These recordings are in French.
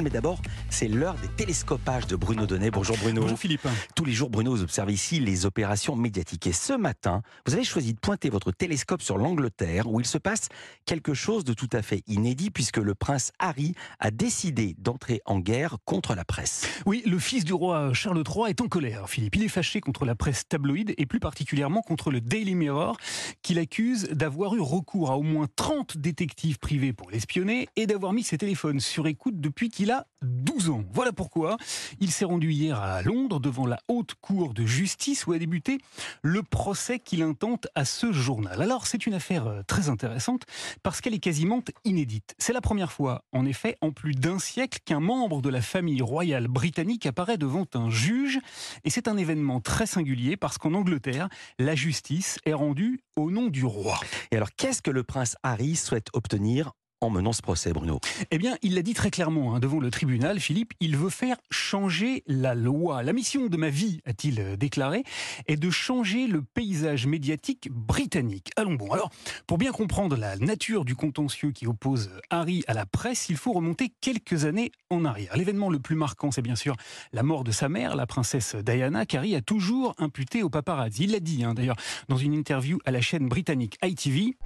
Mais d'abord, c'est l'heure des télescopages de Bruno Donnet. Bonjour Bruno. Bonjour Philippe. Tous les jours, Bruno, vous observez ici les opérations médiatiques. Et ce matin, vous avez choisi de pointer votre télescope sur l'Angleterre, où il se passe quelque chose de tout à fait inédit, puisque le prince Harry a décidé d'entrer en guerre contre la presse. Oui, le fils du roi Charles III est en colère, Philippe. Il est fâché contre la presse tabloïde et plus particulièrement contre le Daily Mirror, qu'il accuse d'avoir eu recours à au moins 30 détectives privés pour l'espionner et d'avoir mis ses téléphones sur écoute depuis qu'il il a 12 ans. Voilà pourquoi il s'est rendu hier à Londres devant la haute cour de justice où a débuté le procès qu'il intente à ce journal. Alors c'est une affaire euh, très intéressante parce qu'elle est quasiment inédite. C'est la première fois, en effet, en plus d'un siècle qu'un membre de la famille royale britannique apparaît devant un juge et c'est un événement très singulier parce qu'en Angleterre, la justice est rendue au nom du roi. Et alors qu'est-ce que le prince Harry souhaite obtenir en menant ce procès, Bruno Eh bien, il l'a dit très clairement hein, devant le tribunal, Philippe, il veut faire changer la loi. La mission de ma vie, a-t-il déclaré, est de changer le paysage médiatique britannique. Allons bon. Alors, pour bien comprendre la nature du contentieux qui oppose Harry à la presse, il faut remonter quelques années en arrière. L'événement le plus marquant, c'est bien sûr la mort de sa mère, la princesse Diana, qu'Harry a toujours imputé au paparazzi. Il l'a dit hein, d'ailleurs dans une interview à la chaîne britannique ITV.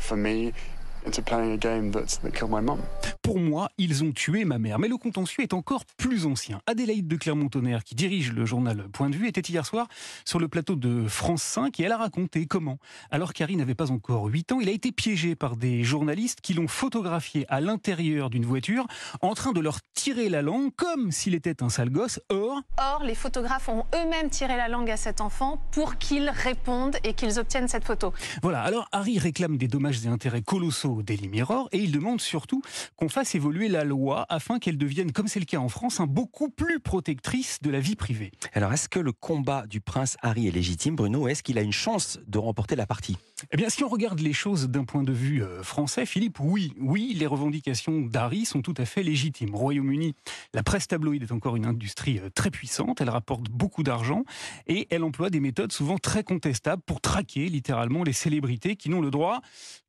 Pour moi, ils ont tué ma mère. Mais le contentieux est encore plus ancien. Adélaïde de Clermont-Tonnerre, qui dirige le journal Point de vue, était hier soir sur le plateau de France 5 et elle a raconté comment, alors qu'Harry n'avait pas encore 8 ans, il a été piégé par des journalistes qui l'ont photographié à l'intérieur d'une voiture en train de leur tirer la langue comme s'il était un sale gosse. Or, Or, les photographes ont eux-mêmes tiré la langue à cet enfant pour qu'il réponde et qu'ils obtiennent cette photo. Voilà, alors Harry réclame des dommages et intérêts colossaux Daily Mirror et il demande surtout qu'on fasse évoluer la loi afin qu'elle devienne, comme c'est le cas en France, un beaucoup plus protectrice de la vie privée. Alors, est-ce que le combat du prince Harry est légitime, Bruno Est-ce qu'il a une chance de remporter la partie? Eh bien, si on regarde les choses d'un point de vue euh, français, Philippe, oui, oui, les revendications d'Harry sont tout à fait légitimes. Au Royaume-Uni, la presse tabloïde est encore une industrie euh, très puissante, elle rapporte beaucoup d'argent et elle emploie des méthodes souvent très contestables pour traquer littéralement les célébrités qui n'ont le droit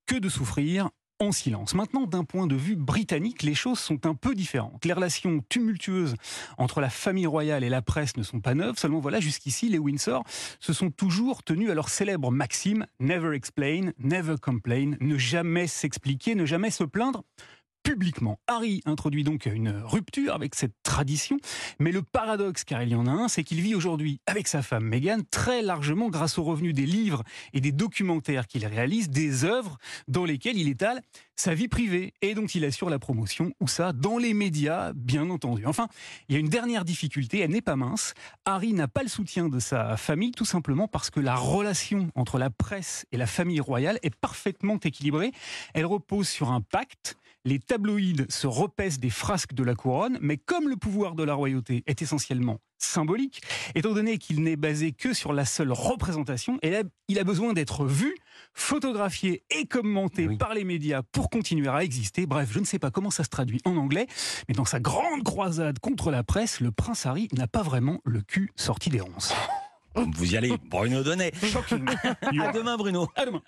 que de souffrir en silence. Maintenant, d'un point de vue britannique, les choses sont un peu différentes. Les relations tumultueuses entre la famille royale et la presse ne sont pas neuves, seulement voilà, jusqu'ici, les Windsor se sont toujours tenus à leur célèbre maxime Never explain, never complain, ne jamais s'expliquer, ne jamais se plaindre publiquement. Harry introduit donc une rupture avec cette tradition, mais le paradoxe, car il y en a un, c'est qu'il vit aujourd'hui avec sa femme Meghan très largement grâce aux revenus des livres et des documentaires qu'il réalise, des œuvres dans lesquelles il étale sa vie privée et dont il assure la promotion, ou ça, dans les médias, bien entendu. Enfin, il y a une dernière difficulté, elle n'est pas mince. Harry n'a pas le soutien de sa famille, tout simplement parce que la relation entre la presse et la famille royale est parfaitement équilibrée. Elle repose sur un pacte les tabloïds se repaissent des frasques de la couronne, mais comme le pouvoir de la royauté est essentiellement symbolique, étant donné qu'il n'est basé que sur la seule représentation, il a besoin d'être vu, photographié et commenté par les médias pour continuer à exister. Bref, je ne sais pas comment ça se traduit en anglais, mais dans sa grande croisade contre la presse, le prince Harry n'a pas vraiment le cul sorti des ronces. Vous y allez, Bruno Donnet. À demain, Bruno. À demain.